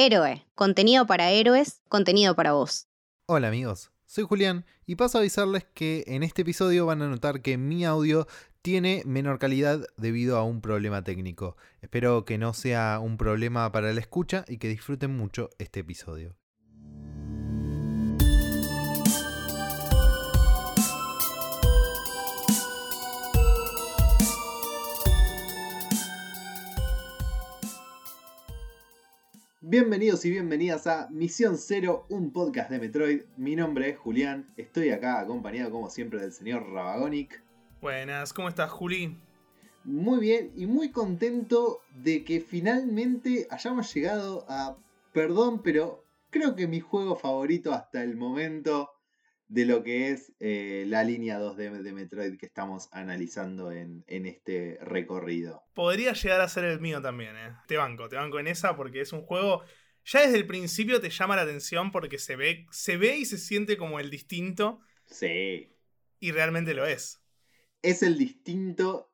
Héroe, contenido para héroes, contenido para vos. Hola amigos, soy Julián y paso a avisarles que en este episodio van a notar que mi audio tiene menor calidad debido a un problema técnico. Espero que no sea un problema para la escucha y que disfruten mucho este episodio. Bienvenidos y bienvenidas a Misión Cero, un podcast de Metroid. Mi nombre es Julián, estoy acá acompañado como siempre del señor Rabagonic. Buenas, ¿cómo estás, Juli? Muy bien y muy contento de que finalmente hayamos llegado a, perdón, pero creo que mi juego favorito hasta el momento de lo que es eh, la línea 2D de Metroid que estamos analizando en, este recorrido. Podría llegar a ser el mío también, ¿eh? Te banco, te banco en esa porque es un juego... Ya desde el principio te llama la atención porque se ve, se ve y se siente como el distinto. Sí. Y realmente lo es. Es el distinto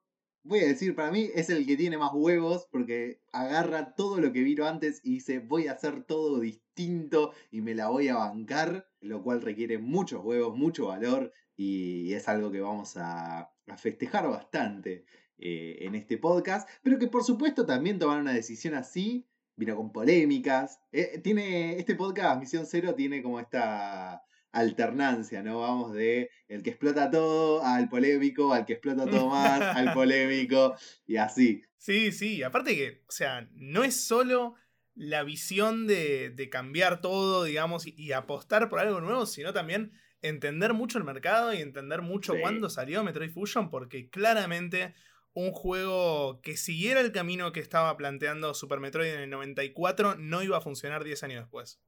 voy a decir, para mí es el que tiene más huevos porque agarra todo lo que vino antes y dice voy a hacer todo distinto y me la voy a bancar, lo cual requiere muchos huevos, mucho valor y es algo que vamos a, festejar bastante eh, en este podcast, pero que por supuesto también tomar una decisión así vino con polémicas. Eh, tiene este podcast, Misión Cero, tiene como esta alternancia, ¿no? Vamos de el que explota todo al polémico, al que explota todo más, al polémico, y así. Sí, sí, aparte que, o sea, no es solo la visión de, cambiar todo, digamos, y, apostar por algo nuevo, sino también entender mucho el mercado y entender mucho cuándo salió Metroid Fusion, porque claramente un juego que siguiera el camino que estaba planteando Super Metroid en el 94 no iba a funcionar 10 años después.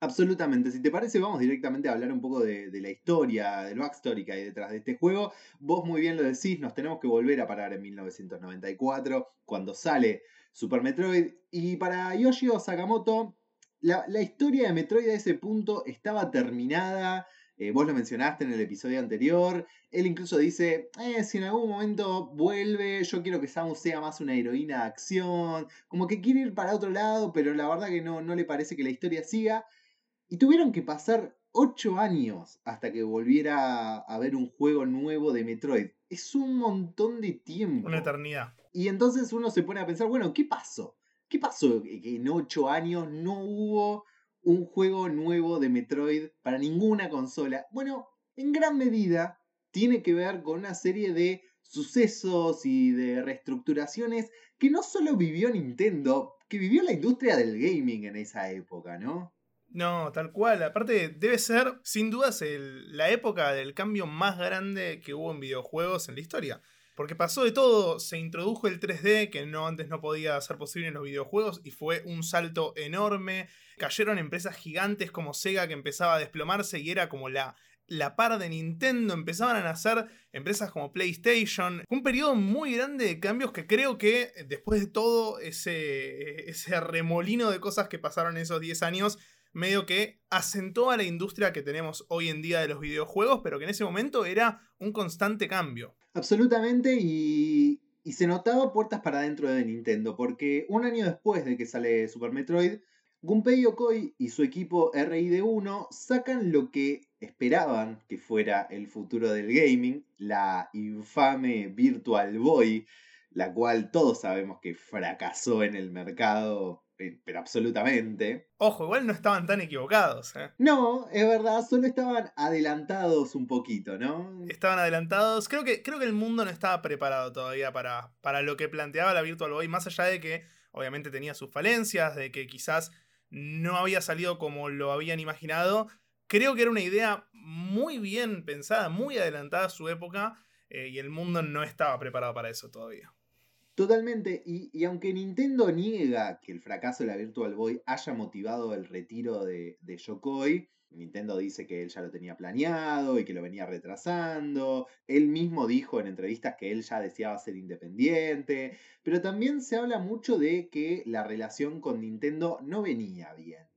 Absolutamente. Si te parece, vamos directamente a hablar un poco de, la historia, del backstory que hay detrás de este juego. Vos muy bien lo decís, nos tenemos que volver a parar en 1994, cuando sale Super Metroid. Y para Yoshio Sakamoto, la, historia de Metroid a ese punto estaba terminada. Eh, vos lo mencionaste en el episodio anterior. Él incluso dice, eh, si en algún momento vuelve, yo quiero que Samus sea más una heroína de acción. Como que quiere ir para otro lado, pero la verdad que no, no le parece que la historia siga. Y tuvieron que pasar 8 años hasta que volviera a ver un juego nuevo de Metroid. Es un montón de tiempo. Una eternidad. Y entonces uno se pone a pensar, bueno, ¿qué pasó? ¿Qué pasó que en 8 años no hubo un juego nuevo de Metroid para ninguna consola? Bueno, en gran medida tiene que ver con una serie de sucesos y de reestructuraciones que no solo vivió Nintendo, que vivió la industria del gaming en esa época, ¿no? No, tal cual. Aparte, debe ser, sin dudas, la época del cambio más grande que hubo en videojuegos en la historia. Porque pasó de todo, se introdujo el 3D, que no antes no podía ser posible en los videojuegos, y fue un salto enorme. Cayeron empresas gigantes como Sega que empezaba a desplomarse y era como la, la par de Nintendo, empezaban a nacer empresas como PlayStation. un periodo muy grande de cambios que creo que después de todo ese, ese remolino de cosas que pasaron esos 10 años, medio que asentó a la industria que tenemos hoy en día de los videojuegos, pero que en ese momento era un constante cambio. Absolutamente, y, se notaba puertas para adentro de Nintendo, porque un año después de que sale Super Metroid, Gunpei Yokoi y su equipo RID1 sacan lo que esperaban que fuera el futuro del gaming, la infame Virtual Boy, la cual todos sabemos que fracasó en el mercado pero absolutamente. Ojo, igual no estaban tan equivocados. ¿eh? No, es verdad, solo estaban adelantados un poquito, ¿no? Estaban adelantados. Creo que, creo que el mundo no estaba preparado todavía para, para lo que planteaba la Virtual Boy, más allá de que obviamente tenía sus falencias, de que quizás no había salido como lo habían imaginado. Creo que era una idea muy bien pensada, muy adelantada a su época, eh, y el mundo no estaba preparado para eso todavía. Totalmente, y, aunque Nintendo niega que el fracaso de la Virtual Boy haya motivado el retiro de, de Yokoi, Nintendo dice que él ya lo tenía planeado y que lo venía retrasando. Él mismo dijo en entrevistas que él ya deseaba ser independiente. Pero también se habla mucho de que la relación con Nintendo no venía bien.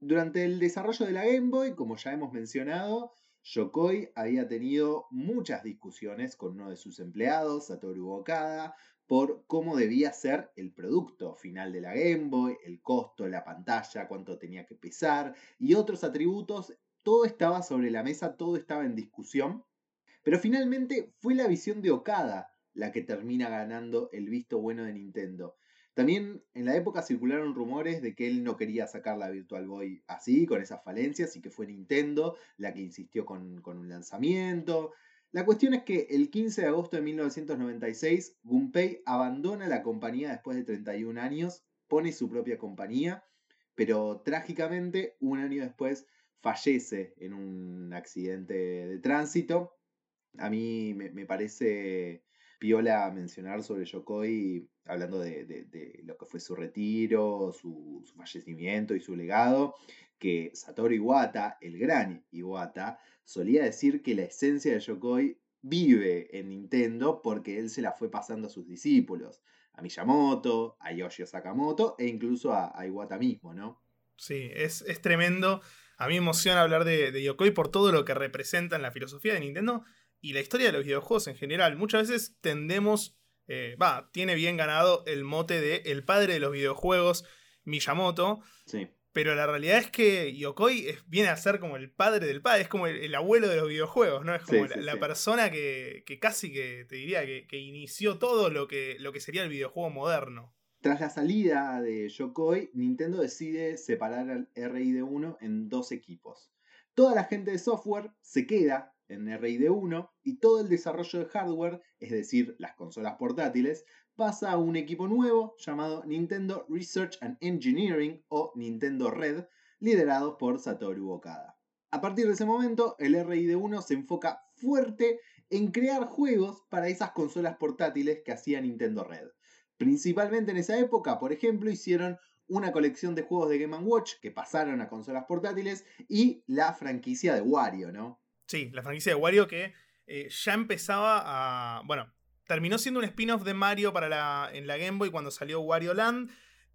Durante el desarrollo de la Game Boy, como ya hemos mencionado, Yokoi había tenido muchas discusiones con uno de sus empleados, Satoru Okada, por cómo debía ser el producto final de la Game Boy, el costo, la pantalla, cuánto tenía que pesar y otros atributos. Todo estaba sobre la mesa, todo estaba en discusión. Pero finalmente fue la visión de Okada la que termina ganando el visto bueno de Nintendo. También en la época circularon rumores de que él no quería sacar la Virtual Boy así, con esas falencias, y que fue Nintendo la que insistió con, con un lanzamiento. La cuestión es que el 15 de agosto de 1996, Gunpei abandona la compañía después de 31 años, pone su propia compañía, pero trágicamente un año después fallece en un accidente de tránsito. A mí me, parece piola mencionar sobre Yokoi, hablando de, lo que fue su retiro, su, fallecimiento y su legado, que Satoru Iwata, el gran Iwata, solía decir que la esencia de Yokoi vive en Nintendo porque él se la fue pasando a sus discípulos, a Miyamoto, a Yoshio Sakamoto e incluso a, Iwata mismo, ¿no? Sí, es, tremendo. A mí me emociona hablar de, Yokoi por todo lo que representa en la filosofía de Nintendo y la historia de los videojuegos en general. Muchas veces tendemos, eh, va, tiene bien ganado el mote de el padre de los videojuegos, Miyamoto. Sí. Pero la realidad es que Yokoi viene a ser como el padre del padre, es como el, abuelo de los videojuegos, ¿no? Es como la, persona que, casi que te diría que, inició todo lo que, lo que sería el videojuego moderno. Tras la salida de Yokoi, Nintendo decide separar al RID1 en dos equipos. Toda la gente de software se queda en RID1 y todo el desarrollo de hardware, es decir, las consolas portátiles, pasa a un equipo nuevo llamado Nintendo Research and Engineering o Nintendo Red, liderados por Satoru Okada. A partir de ese momento, el RID1 se enfoca fuerte en crear juegos para esas consolas portátiles que hacía Nintendo Red. Principalmente en esa época, por ejemplo, hicieron una colección de juegos de Game Watch que pasaron a consolas portátiles y la franquicia de Wario, ¿no? Sí, la franquicia de Wario que eh, ya empezaba a. Bueno, terminó siendo un spin-off de Mario para la, en la Game Boy cuando salió Wario Land.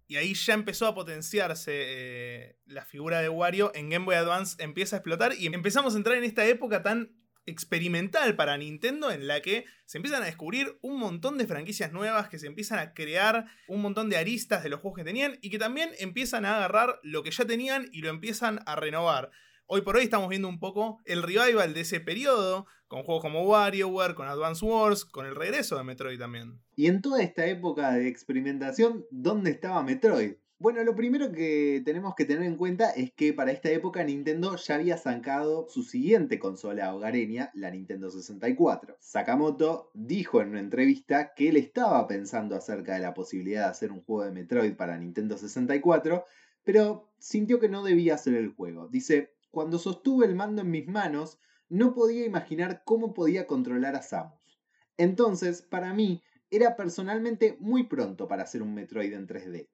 Y ahí ya empezó a potenciarse eh, la figura de Wario en Game Boy Advance, empieza a explotar y empezamos a entrar en esta época tan experimental para Nintendo en la que se empiezan a descubrir un montón de franquicias nuevas, que se empiezan a crear un montón de aristas de los juegos que tenían y que también empiezan a agarrar lo que ya tenían y lo empiezan a renovar. Hoy por hoy estamos viendo un poco el revival de ese periodo, con juegos como WarioWare, con Advance Wars, con el regreso de Metroid también. Y en toda esta época de experimentación, ¿dónde estaba Metroid? Bueno, lo primero que tenemos que tener en cuenta es que para esta época Nintendo ya había sacado su siguiente consola hogareña, la Nintendo 64. Sakamoto dijo en una entrevista que él estaba pensando acerca de la posibilidad de hacer un juego de Metroid para Nintendo 64, pero sintió que no debía hacer el juego. Dice, cuando sostuve el mando en mis manos, no podía imaginar cómo podía controlar a Samus. Entonces, para mí, era personalmente muy pronto para hacer un Metroid en 3D.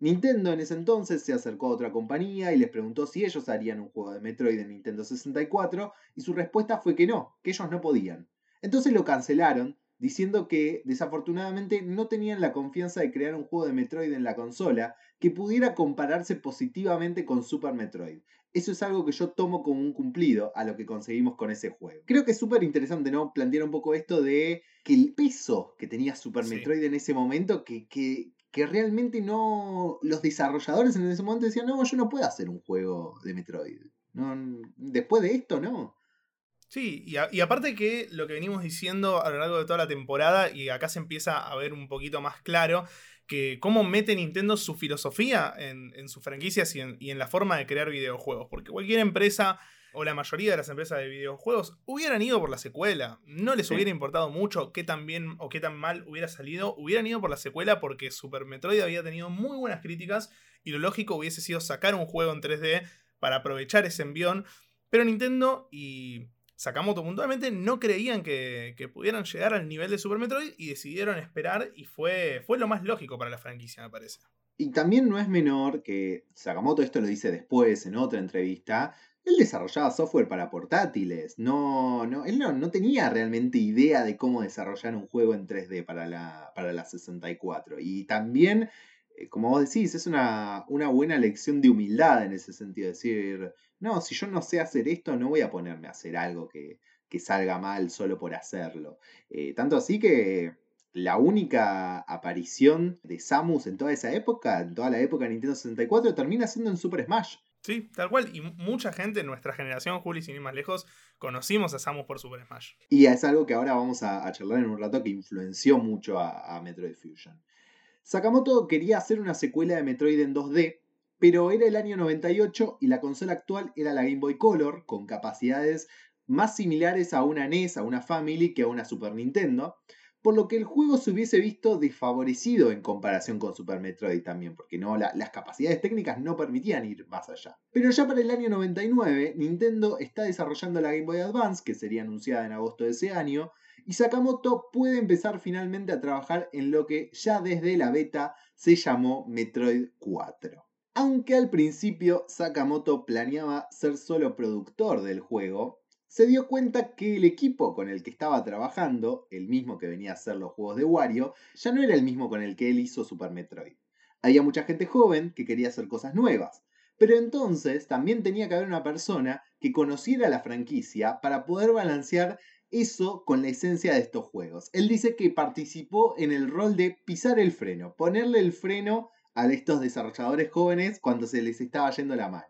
Nintendo en ese entonces se acercó a otra compañía y les preguntó si ellos harían un juego de Metroid en Nintendo 64 y su respuesta fue que no, que ellos no podían. Entonces lo cancelaron diciendo que desafortunadamente no tenían la confianza de crear un juego de Metroid en la consola que pudiera compararse positivamente con Super Metroid. Eso es algo que yo tomo como un cumplido a lo que conseguimos con ese juego. Creo que es súper interesante, ¿no? Plantear un poco esto de que el peso que tenía Super Metroid en ese momento, que, que, que realmente no. Los desarrolladores en ese momento decían, no, yo no puedo hacer un juego de Metroid. No, después de esto, no. Sí, y, aparte que lo que venimos diciendo a lo largo de toda la temporada, y acá se empieza a ver un poquito más claro, que cómo mete Nintendo su filosofía en, sus franquicias y en, la forma de crear videojuegos. Porque cualquier empresa, o la mayoría de las empresas de videojuegos, hubieran ido por la secuela. No les hubiera importado mucho qué tan bien o qué tan mal hubiera salido. Hubieran ido por la secuela porque Super Metroid había tenido muy buenas críticas y lo lógico hubiese sido sacar un juego en 3D para aprovechar ese envión. Pero Nintendo y Sakamoto puntualmente no creían que, pudieran llegar al nivel de Super Metroid y decidieron esperar y fue, fue lo más lógico para la franquicia, me parece. Y también no es menor que Sakamoto esto lo dice después en otra entrevista, él desarrollaba software para portátiles, no, no, él no, tenía realmente idea de cómo desarrollar un juego en 3D para la, para la 64. Y también, eh, como vos decís, es una, una buena lección de humildad en ese sentido, decir, no, si yo no sé hacer esto, no voy a ponerme a hacer algo que, salga mal solo por hacerlo. Eh, tanto así que la única aparición de Samus en toda esa época, en toda la época de Nintendo 64, termina siendo en Super Smash. Sí, tal cual. Y mucha gente en nuestra generación, Juli, sin ir más lejos, conocimos a Samus por Super Smash. Y es algo que ahora vamos a, charlar en un rato que influenció mucho a, a Metroid Fusion. Sakamoto quería hacer una secuela de Metroid en 2D, pero era el año 98 y la consola actual era la Game Boy Color, con capacidades más similares a una NES, a una Family, que a una Super Nintendo por lo que el juego se hubiese visto desfavorecido en comparación con Super Metroid también, porque no, las capacidades técnicas no permitían ir más allá. Pero ya para el año 99, Nintendo está desarrollando la Game Boy Advance, que sería anunciada en agosto de ese año, y Sakamoto puede empezar finalmente a trabajar en lo que ya desde la beta se llamó Metroid 4. Aunque al principio Sakamoto planeaba ser solo productor del juego, se dio cuenta que el equipo con el que estaba trabajando, el mismo que venía a hacer los juegos de Wario, ya no era el mismo con el que él hizo Super Metroid. Había mucha gente joven que quería hacer cosas nuevas, pero entonces también tenía que haber una persona que conociera la franquicia para poder balancear eso con la esencia de estos juegos. Él dice que participó en el rol de pisar el freno, ponerle el freno a estos desarrolladores jóvenes cuando se les estaba yendo la mano.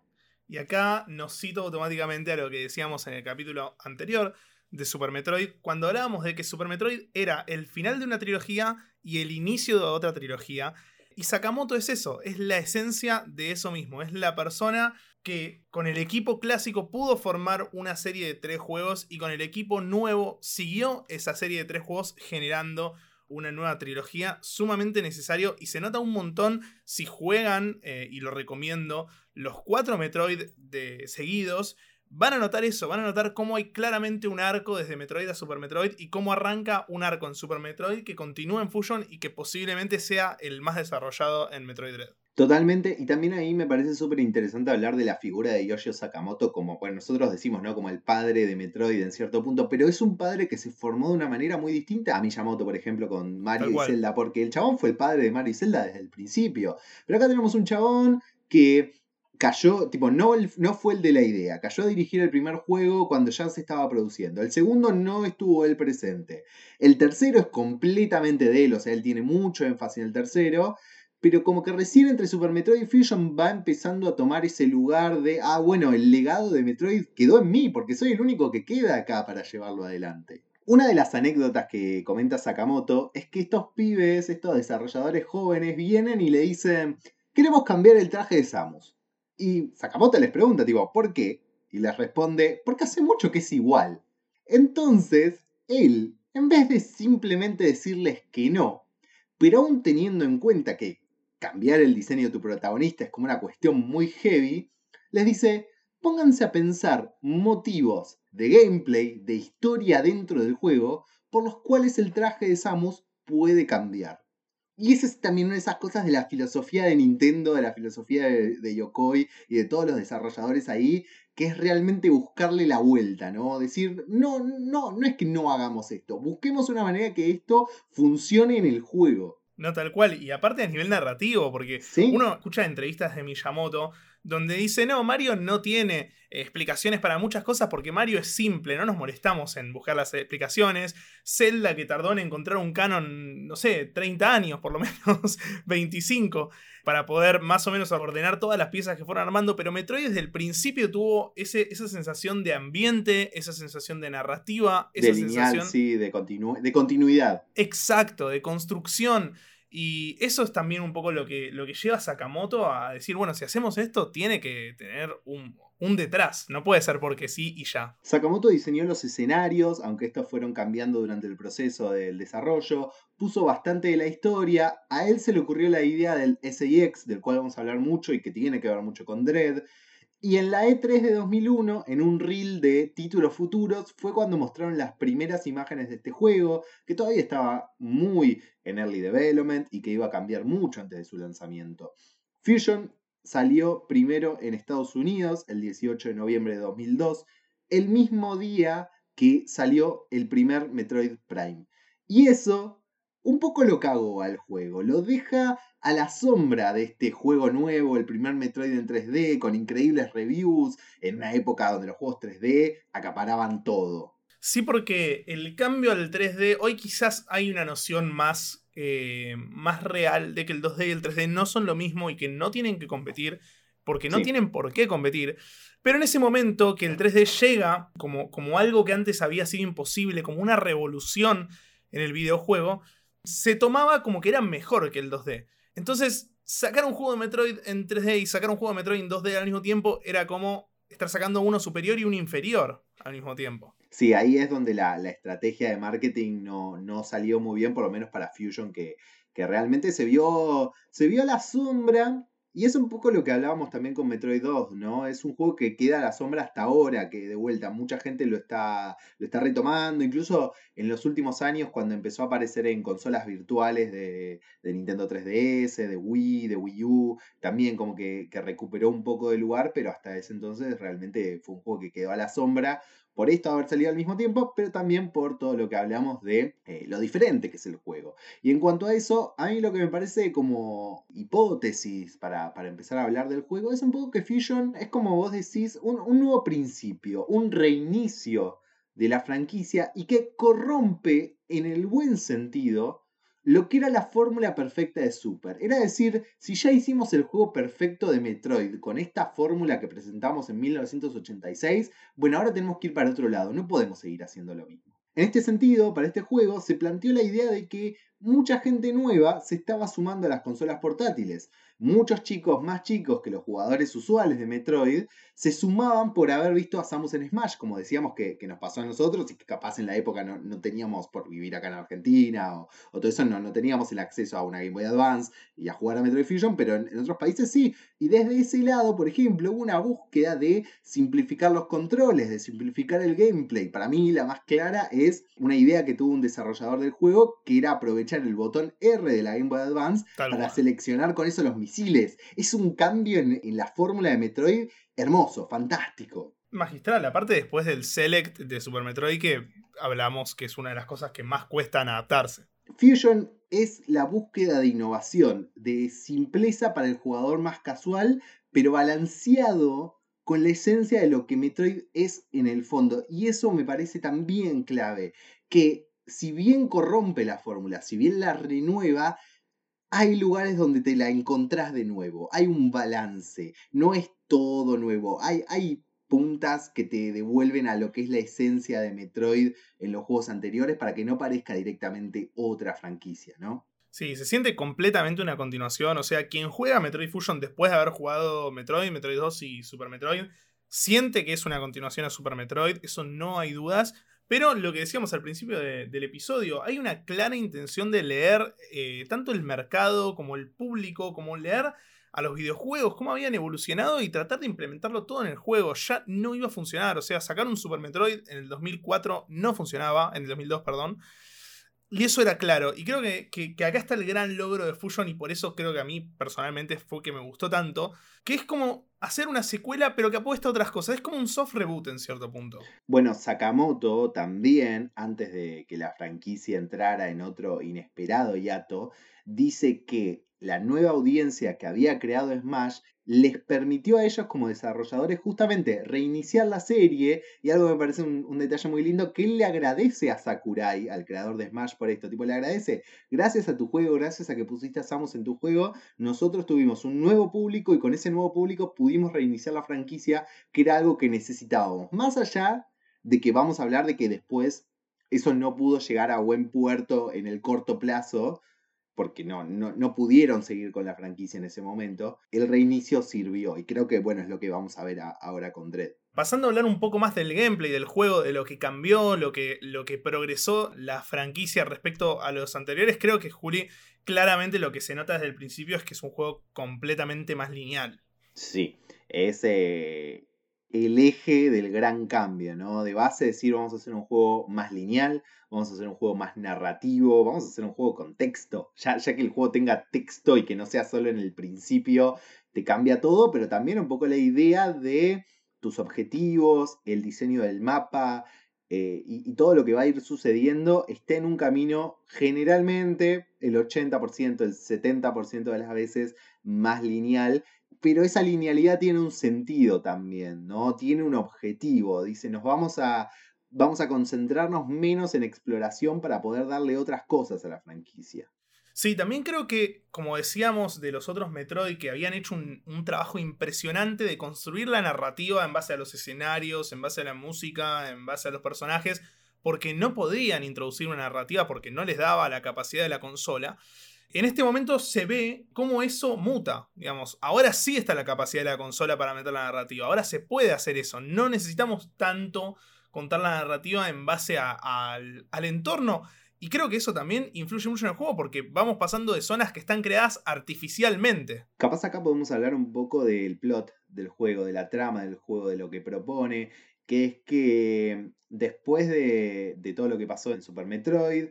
Y acá nos cito automáticamente a lo que decíamos en el capítulo anterior de Super Metroid, cuando hablábamos de que Super Metroid era el final de una trilogía y el inicio de otra trilogía. Y Sakamoto es eso, es la esencia de eso mismo, es la persona que con el equipo clásico pudo formar una serie de tres juegos y con el equipo nuevo siguió esa serie de tres juegos generando una nueva trilogía sumamente necesario y se nota un montón si juegan, eh, y lo recomiendo, los cuatro Metroid de seguidos. Van a notar eso, van a notar cómo hay claramente un arco desde Metroid a Super Metroid y cómo arranca un arco en Super Metroid que continúa en Fusion y que posiblemente sea el más desarrollado en Metroid Dread. Totalmente, y también ahí me parece súper interesante hablar de la figura de Yoshio Sakamoto como, bueno, nosotros decimos, ¿no? Como el padre de Metroid en cierto punto, pero es un padre que se formó de una manera muy distinta a Miyamoto, por ejemplo, con Mario y Zelda, porque el chabón fue el padre de Mario y Zelda desde el principio. Pero acá tenemos un chabón que cayó, tipo, no, no fue el de la idea, cayó a dirigir el primer juego cuando ya se estaba produciendo. El segundo no estuvo él presente. El tercero es completamente de él, o sea, él tiene mucho énfasis en el tercero pero como que recién entre Super Metroid y Fusion va empezando a tomar ese lugar de, ah, bueno, el legado de Metroid quedó en mí, porque soy el único que queda acá para llevarlo adelante. Una de las anécdotas que comenta Sakamoto es que estos pibes, estos desarrolladores jóvenes, vienen y le dicen, queremos cambiar el traje de Samus. Y Sakamoto les pregunta, tipo, ¿por qué? Y les responde, porque hace mucho que es igual. Entonces, él, en vez de simplemente decirles que no, pero aún teniendo en cuenta que cambiar el diseño de tu protagonista es como una cuestión muy heavy, les dice, pónganse a pensar motivos de gameplay, de historia dentro del juego, por los cuales el traje de Samus puede cambiar. Y esa es también una de esas cosas de la filosofía de Nintendo, de la filosofía de, Yokoi y de todos los desarrolladores ahí, que es realmente buscarle la vuelta, ¿no? Decir, no, no, no es que no hagamos esto, busquemos una manera que esto funcione en el juego. No tal cual, y aparte a nivel narrativo, porque uno escucha entrevistas de Miyamoto donde dice, no, Mario no tiene explicaciones para muchas cosas porque Mario es simple, no nos molestamos en buscar las explicaciones. Zelda que tardó en encontrar un canon, no sé, 30 años, por lo menos 25, para poder más o menos ordenar todas las piezas que fueron armando, pero Metroid desde el principio tuvo ese, esa sensación de ambiente, esa sensación de narrativa, esa de sensación... sí, de, de continuidad. Exacto, de construcción. Y eso es también un poco lo que, lo que lleva a Sakamoto a decir, bueno, si hacemos esto, tiene que tener un, un detrás, no puede ser porque sí y ya. Sakamoto diseñó los escenarios, aunque estos fueron cambiando durante el proceso del desarrollo, puso bastante de la historia, a él se le ocurrió la idea del SIX, del cual vamos a hablar mucho y que tiene que ver mucho con Dread, y en la E3 de 2001, en un reel de títulos futuros, fue cuando mostraron las primeras imágenes de este juego, que todavía estaba muy en early development y que iba a cambiar mucho antes de su lanzamiento. Fusion salió primero en Estados Unidos el 18 de noviembre de 2002, el mismo día que salió el primer Metroid Prime. Y eso un poco lo cago al juego, lo deja a la sombra de este juego nuevo, el primer Metroid en 3D, con increíbles reviews, en una época donde los juegos 3D acaparaban todo. Sí, porque el cambio al 3D, hoy quizás hay una noción más, eh, más real de que el 2D y el 3D no son lo mismo y que no tienen que competir, porque no Sí. tienen por qué competir. Pero en ese momento que el 3D llega como, como algo que antes había sido imposible, como una revolución en el videojuego, se tomaba como que era mejor que el 2D. Entonces, sacar un juego de Metroid en 3D y sacar un juego de Metroid en 2D al mismo tiempo era como estar sacando uno superior y uno inferior al mismo tiempo. Sí, ahí es donde la, la estrategia de marketing no, no salió muy bien, por lo menos para Fusion, que, que realmente se vio, se vio la sombra. Y es un poco lo que hablábamos también con Metroid 2, ¿no? Es un juego que queda a la sombra hasta ahora, que de vuelta mucha gente lo está, lo está retomando. Incluso en los últimos años, cuando empezó a aparecer en consolas virtuales de, de Nintendo 3DS, de Wii, de Wii U, también como que, que recuperó un poco de lugar, pero hasta ese entonces realmente fue un juego que quedó a la sombra por esto haber salido al mismo tiempo, pero también por todo lo que hablamos de eh, lo diferente que es el juego. Y en cuanto a eso, a mí lo que me parece como hipótesis para, para empezar a hablar del juego es un poco que Fusion es como vos decís, un, un nuevo principio, un reinicio de la franquicia y que corrompe en el buen sentido lo que era la fórmula perfecta de Super. Era decir, si ya hicimos el juego perfecto de Metroid con esta fórmula que presentamos en 1986, bueno, ahora tenemos que ir para otro lado, no podemos seguir haciendo lo mismo. En este sentido, para este juego se planteó la idea de que mucha gente nueva se estaba sumando a las consolas portátiles. Muchos chicos más chicos que los jugadores usuales de Metroid se sumaban por haber visto a Samus en Smash, como decíamos que, que nos pasó a nosotros y que capaz en la época no, no teníamos por vivir acá en Argentina o, o todo eso, no, no teníamos el acceso a una Game Boy Advance y a jugar a Metroid Fusion, pero en, en otros países sí. Y desde ese lado, por ejemplo, hubo una búsqueda de simplificar los controles, de simplificar el gameplay. Para mí la más clara es una idea que tuvo un desarrollador del juego, que era aprovechar el botón R de la Game Boy Advance Tal para seleccionar con eso los misiles. Es un cambio en, en la fórmula de Metroid hermoso, fantástico. Magistral, aparte después del Select de Super Metroid que hablamos que es una de las cosas que más cuestan adaptarse. Fusion es la búsqueda de innovación, de simpleza para el jugador más casual, pero balanceado con la esencia de lo que Metroid es en el fondo. Y eso me parece también clave, que si bien corrompe la fórmula, si bien la renueva, hay lugares donde te la encontrás de nuevo, hay un balance, no es todo nuevo, hay, hay puntas que te devuelven a lo que es la esencia de Metroid en los juegos anteriores para que no parezca directamente otra franquicia, ¿no? Sí, se siente completamente una continuación. O sea, quien juega Metroid Fusion después de haber jugado Metroid, Metroid 2 y Super Metroid, siente que es una continuación a Super Metroid, eso no hay dudas. Pero lo que decíamos al principio de- del episodio, hay una clara intención de leer eh, tanto el mercado como el público, como leer a los videojuegos, cómo habían evolucionado y tratar de implementarlo todo en el juego. Ya no iba a funcionar. O sea, sacar un Super Metroid en el 2004 no funcionaba, en el 2002, perdón. Y eso era claro. Y creo que, que- que acá está el gran logro de Fusion y por eso creo que a mí personalmente fue que me gustó tanto. Que es como hacer una secuela pero que apuesta a otras cosas. Es como un soft reboot en cierto punto. Bueno, Sakamoto también, antes de que la franquicia entrara en otro inesperado hiato, dice que la nueva audiencia que había creado Smash les permitió a ellos como desarrolladores justamente reiniciar la serie y algo que me parece un, detalle muy lindo, que él le agradece a Sakurai, al creador de Smash por esto, tipo le agradece, gracias a tu juego, gracias a que pusiste a Samus en tu juego, nosotros tuvimos un nuevo público y con ese nuevo público pudimos reiniciar la franquicia, que era algo que necesitábamos, más allá de que vamos a hablar de que después eso no pudo llegar a buen puerto en el corto plazo, porque no, no, no pudieron seguir con la franquicia en ese momento, el reinicio sirvió y creo que bueno es lo que vamos a ver a- ahora con Dread. Pasando a hablar un poco más del gameplay del juego, de lo que cambió, lo que, lo que progresó la franquicia respecto a los anteriores, creo que Juli, claramente lo que se nota desde el principio es que es un juego completamente más lineal. Sí, es eh, el eje del gran cambio, ¿no? De base decir vamos a hacer un juego más lineal, vamos a hacer un juego más narrativo, vamos a hacer un juego con texto, ya, ya que el juego tenga texto y que no sea solo en el principio, te cambia todo, pero también un poco la idea de tus objetivos, el diseño del mapa eh, y, y todo lo que va a ir sucediendo está en un camino generalmente el 80%, el 70% de las veces más lineal pero esa linealidad tiene un sentido también, ¿no? Tiene un objetivo. Dice, nos vamos a. vamos a concentrarnos menos en exploración para poder darle otras cosas a la franquicia. Sí, también creo que, como decíamos de los otros Metroid, que habían hecho un, un, trabajo impresionante de construir la narrativa en base a los escenarios, en base a la música, en base a los personajes, porque no podían introducir una narrativa porque no les daba la capacidad de la consola. En este momento se ve cómo eso muta, digamos. Ahora sí está la capacidad de la consola para meter la narrativa. Ahora se puede hacer eso. No necesitamos tanto contar la narrativa en base al, entorno. Y creo que eso también influye mucho en el juego porque vamos pasando de zonas que están creadas artificialmente. Capaz acá podemos hablar un poco del plot del juego, de la trama del juego, de lo que propone, que es que después de, de todo lo que pasó en Super Metroid,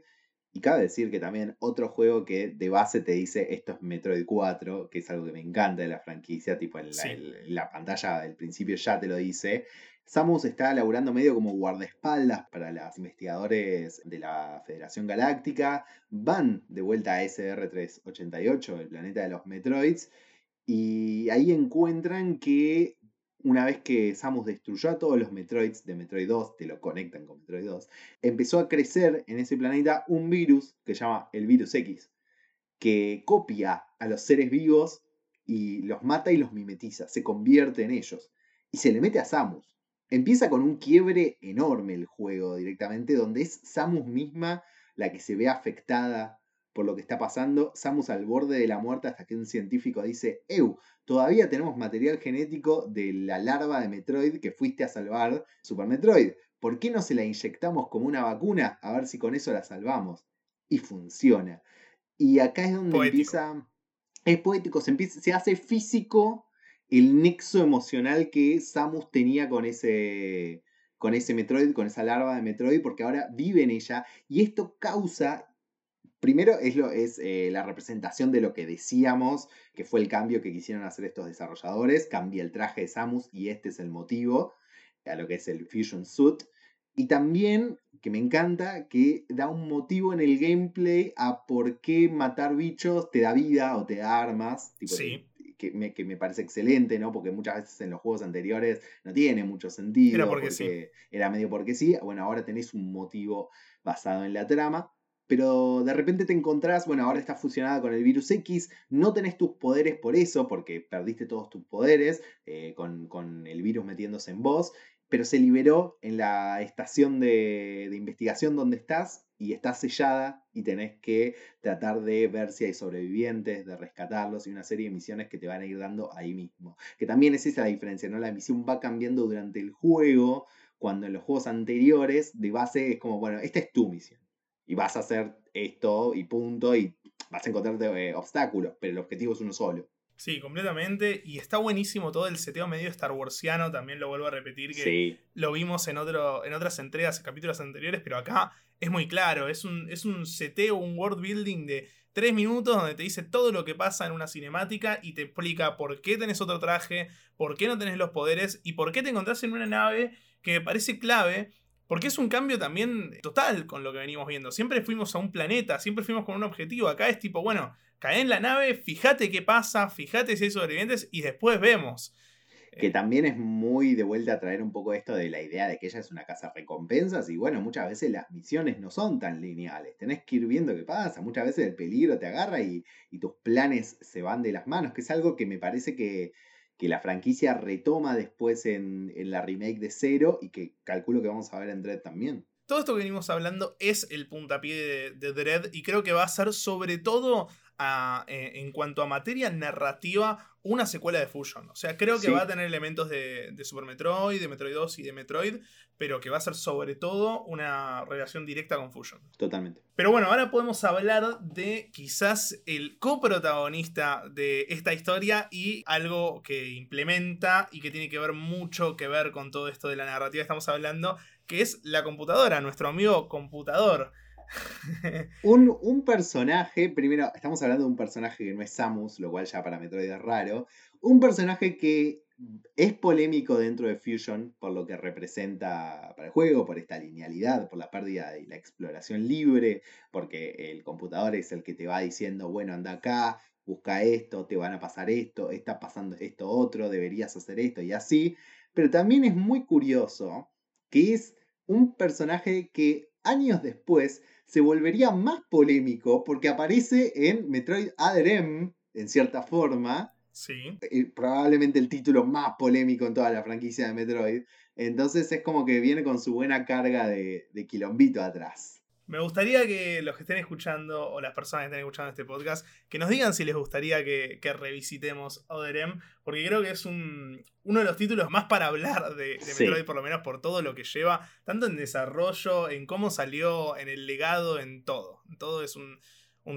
y cabe decir que también otro juego que de base te dice esto es Metroid 4, que es algo que me encanta de la franquicia, tipo en la, en la pantalla del principio ya te lo dice. Samus está laburando medio como guardaespaldas para los investigadores de la Federación Galáctica. Van de vuelta a SR388, el planeta de los Metroids, y ahí encuentran que una vez que Samus destruyó a todos los Metroids de Metroid 2, te lo conectan con Metroid 2, empezó a crecer en ese planeta un virus que se llama el virus X, que copia a los seres vivos y los mata y los mimetiza, se convierte en ellos. Y se le mete a Samus. Empieza con un quiebre enorme el juego directamente, donde es Samus misma la que se ve afectada por lo que está pasando, Samus al borde de la muerte hasta que un científico dice, Eu, todavía tenemos material genético de la larva de Metroid que fuiste a salvar, Super Metroid. ¿Por qué no se la inyectamos como una vacuna? A ver si con eso la salvamos. Y funciona. Y acá es donde empieza... Es poético, se, empieza, se hace físico el nexo emocional que Samus tenía con ese, con ese Metroid, con esa larva de Metroid, porque ahora vive en ella y esto causa Primero es, lo, es eh, la representación de lo que decíamos, que fue el cambio que quisieron hacer estos desarrolladores. Cambia el traje de Samus y este es el motivo a lo que es el Fusion Suit. Y también, que me encanta, que da un motivo en el gameplay a por qué matar bichos te da vida o te da armas. sí. Que me, que me, parece excelente, ¿no? Porque muchas veces en los juegos anteriores no tiene mucho sentido. Era porque, sí. Era medio porque sí. Bueno, ahora tenés un motivo basado en la trama pero de repente te encontrás, bueno, ahora estás fusionada con el virus X, no tenés tus poderes por eso, porque perdiste todos tus poderes eh, con, el virus metiéndose en vos, pero se liberó en la estación de, de, investigación donde estás y está sellada y tenés que tratar de ver si hay sobrevivientes, de rescatarlos y una serie de misiones que te van a ir dando ahí mismo. Que también es esa la diferencia, ¿no? La misión va cambiando durante el juego, cuando en los juegos anteriores de base es como, bueno, esta es tu misión y vas a hacer esto y punto y vas a encontrarte eh, obstáculos, pero el objetivo es uno solo. Sí, completamente. Y está buenísimo todo el seteo medio Star Warsiano, también lo vuelvo a repetir, que lo vimos en, otro, en otras entregas, capítulos anteriores, pero acá es muy claro, es un, es un seteo, un world building de tres minutos donde te dice todo lo que pasa en una cinemática y te explica por qué tenés otro traje, por qué no tenés los poderes y por qué te encontrás en una nave que me parece clave porque es un cambio también total con lo que venimos viendo. Siempre fuimos a un planeta, siempre fuimos con un objetivo. Acá es tipo, bueno, cae en la nave, fíjate qué pasa, fíjate si hay sobrevivientes y después vemos. Que también es muy de vuelta a traer un poco esto de la idea de que ella es una casa recompensas y bueno, muchas veces las misiones no son tan lineales, tenés que ir viendo qué pasa, muchas veces el peligro te agarra y, y tus planes se van de las manos, que es algo que me parece que, que la franquicia retoma después en, la remake de Zero y que calculo que vamos a ver en Dread también. Todo esto que venimos hablando es el puntapié de, de Dread y creo que va a ser sobre todo eh, en cuanto a materia narrativa una secuela de Fusion. O sea, creo que va a tener elementos de, de, Super Metroid, de Metroid 2 y de Metroid, pero que va a ser sobre todo una relación directa con Fusion. Totalmente. Pero bueno, ahora podemos hablar de quizás el coprotagonista de esta historia y algo que implementa y que tiene que ver mucho que ver con todo esto de la narrativa que estamos hablando, que es la computadora, nuestro amigo computador. un, personaje, primero, estamos hablando de un personaje que no es Samus, lo cual ya para Metroid es raro. Un personaje que es polémico dentro de Fusion por lo que representa para el juego, por esta linealidad, por la pérdida de la exploración libre, porque el computador es el que te va diciendo, bueno, anda acá, busca esto, te van a pasar esto, está pasando esto otro, deberías hacer esto y así. Pero también es muy curioso que es un personaje que años después se volvería más polémico porque aparece en Metroid Other M, en cierta forma. Sí. Probablemente el título más polémico en toda la franquicia de Metroid. Entonces es como que viene con su buena carga de, de quilombito atrás. Me gustaría que los que estén escuchando o las personas que estén escuchando este podcast, que nos digan si les gustaría que, revisitemos Other M, porque creo que es un, uno de los títulos más para hablar de, Metroid, por lo menos por todo lo que lleva, tanto en desarrollo, en cómo salió, en el legado, en todo. Todo es un,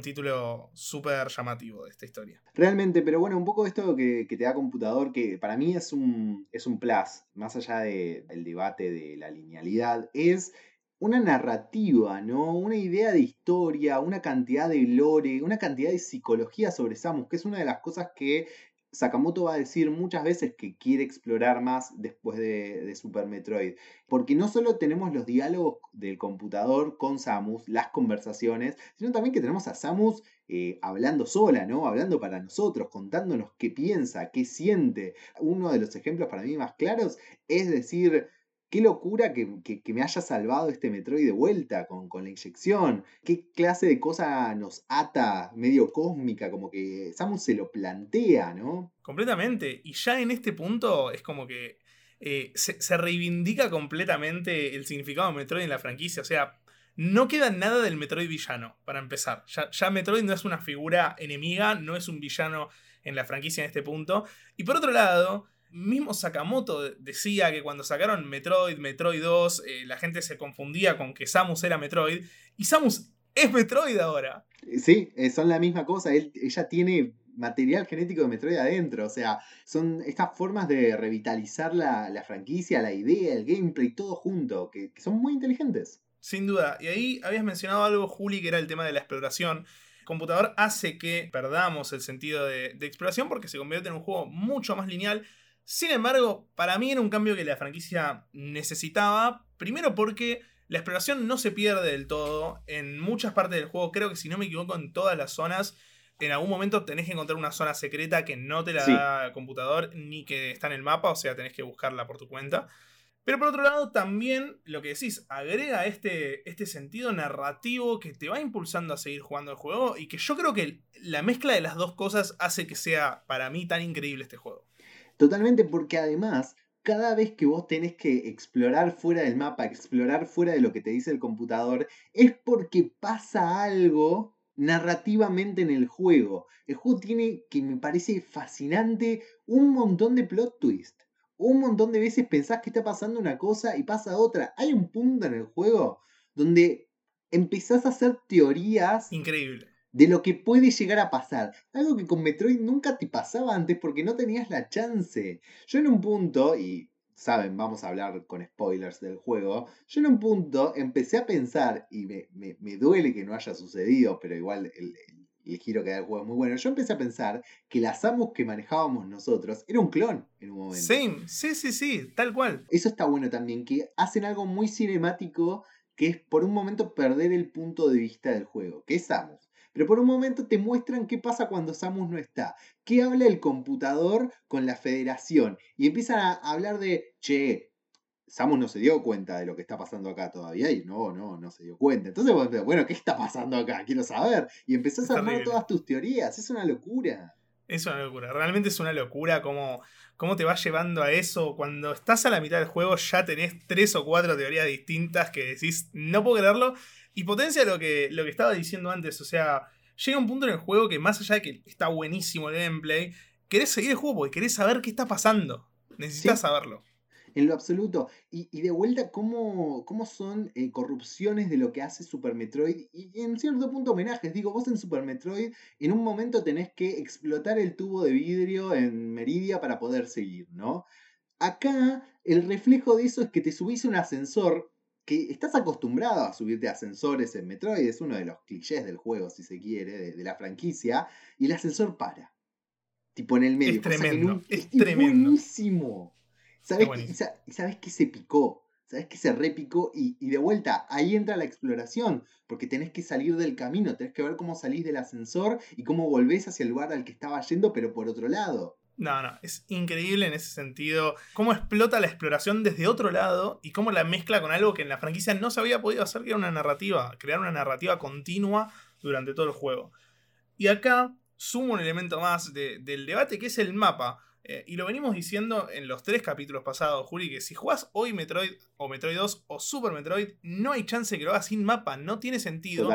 título súper llamativo de esta historia. Realmente, pero bueno, un poco esto que, que, te da computador, que para mí es un, es un plus, más allá del debate de la linealidad, es una narrativa, ¿no? Una idea de historia, una cantidad de lore, una cantidad de psicología sobre Samus, que es una de las cosas que Sakamoto va a decir muchas veces que quiere explorar más después de, Super Metroid. Porque no solo tenemos los diálogos del computador con Samus, las conversaciones, sino también que tenemos a Samus eh, hablando sola, ¿no? Hablando para nosotros, contándonos qué piensa, qué siente. Uno de los ejemplos para mí más claros es decir, Qué locura que, me haya salvado este Metroid de vuelta con, con, la inyección. Qué clase de cosa nos ata, medio cósmica, como que Samus se lo plantea, ¿no? Completamente. Y ya en este punto es como que eh, se, reivindica completamente el significado de Metroid en la franquicia. O sea, no queda nada del Metroid villano, para empezar. Ya Metroid no es una figura enemiga, no es un villano en la franquicia en este punto. Y por otro lado mismo Sakamoto decía que cuando sacaron Metroid, Metroid 2, eh, la gente se confundía con que Samus era Metroid. Y Samus es Metroid ahora. Sí, eh, son la misma cosa. ella tiene material genético de Metroid adentro. O sea, son estas formas de revitalizar la, franquicia, la idea, el gameplay, todo junto, que, son muy inteligentes. Sin duda. Y ahí habías mencionado algo, Juli, que era el tema de la exploración computador hace que perdamos el sentido de, de, exploración porque se convierte en un juego mucho más lineal sin embargo, para mí era un cambio que la franquicia necesitaba. Primero porque la exploración no se pierde del todo. En muchas partes del juego, creo que si no me equivoco, en todas las zonas, en algún momento tenés que encontrar una zona secreta que no te la da el computador ni que está en el mapa, o sea, tenés que buscarla por tu cuenta. Pero por otro lado, también lo que decís, agrega este, este sentido narrativo que te va impulsando a seguir jugando el juego y que yo creo que la mezcla de las dos cosas hace que sea para mí tan increíble este juego. Totalmente, porque además, cada vez que vos tenés que explorar fuera del mapa, explorar fuera de lo que te dice el computador, es porque pasa algo narrativamente en el juego. El juego tiene, que me parece fascinante, un montón de plot twist. Un montón de veces pensás que está pasando una cosa y pasa otra. Hay un punto en el juego donde empezás a hacer teorías. Increíble de lo que puede llegar a pasar. Algo que con Metroid nunca te pasaba antes porque no tenías la chance. Yo en un punto, y saben, vamos a hablar con spoilers del juego, yo en un punto empecé a pensar, y me, duele que no haya sucedido, pero igual el, giro que da el juego es muy bueno, yo empecé a pensar que las Samus que manejábamos nosotros era un clon en un momento. Same, sí, sí, sí, tal cual. Eso está bueno también, que hacen algo muy cinemático que es por un momento perder el punto de vista del juego, que es Samus. Pero por un momento te muestran qué pasa cuando Samus no está. ¿Qué habla el computador con la federación? Y empiezan a hablar de, che, Samus no se dio cuenta de lo que está pasando acá todavía y no, no, no se dio cuenta. Entonces, bueno, ¿qué está pasando acá? Quiero saber. Y empezás a armar todas tus teorías. Es una locura. Es una locura, realmente es una locura cómo, cómo te va llevando a eso. Cuando estás a la mitad del juego ya tenés tres o cuatro teorías distintas que decís, no puedo creerlo. Y potencia lo que, lo que estaba diciendo antes, o sea, llega un punto en el juego que más allá de que está buenísimo el gameplay, querés seguir el juego porque querés saber qué está pasando. Necesitas saberlo. En lo absoluto. Y, de vuelta, cómo, cómo son eh, corrupciones de lo que hace Super Metroid. Y en cierto punto homenajes. Digo, vos en Super Metroid en un momento tenés que explotar el tubo de vidrio en Meridia para poder seguir, ¿no? Acá el reflejo de eso es que te subís a un ascensor que estás acostumbrado a subirte a ascensores en Metroid, es uno de los clichés del juego, si se quiere, de, la franquicia, y el ascensor para. Tipo en el medio. Es tremendo. es, tremendo. buenísimo. ¿Sabes, que, ¿Sabes que se picó? ¿Sabes que se repicó? Y, y de vuelta, ahí entra la exploración, porque tenés que salir del camino, tenés que ver cómo salís del ascensor y cómo volvés hacia el lugar al que estaba yendo, pero por otro lado. No, no, es increíble en ese sentido. Cómo explota la exploración desde otro lado y cómo la mezcla con algo que en la franquicia no se había podido hacer, que era una narrativa, crear una narrativa continua durante todo el juego. Y acá sumo un elemento más del debate que es el mapa. Eh, y lo venimos diciendo en los tres capítulos pasados, Juli, que si jugás hoy Metroid o Metroid 2 o Super Metroid, no hay chance que lo hagas sin mapa, no tiene sentido.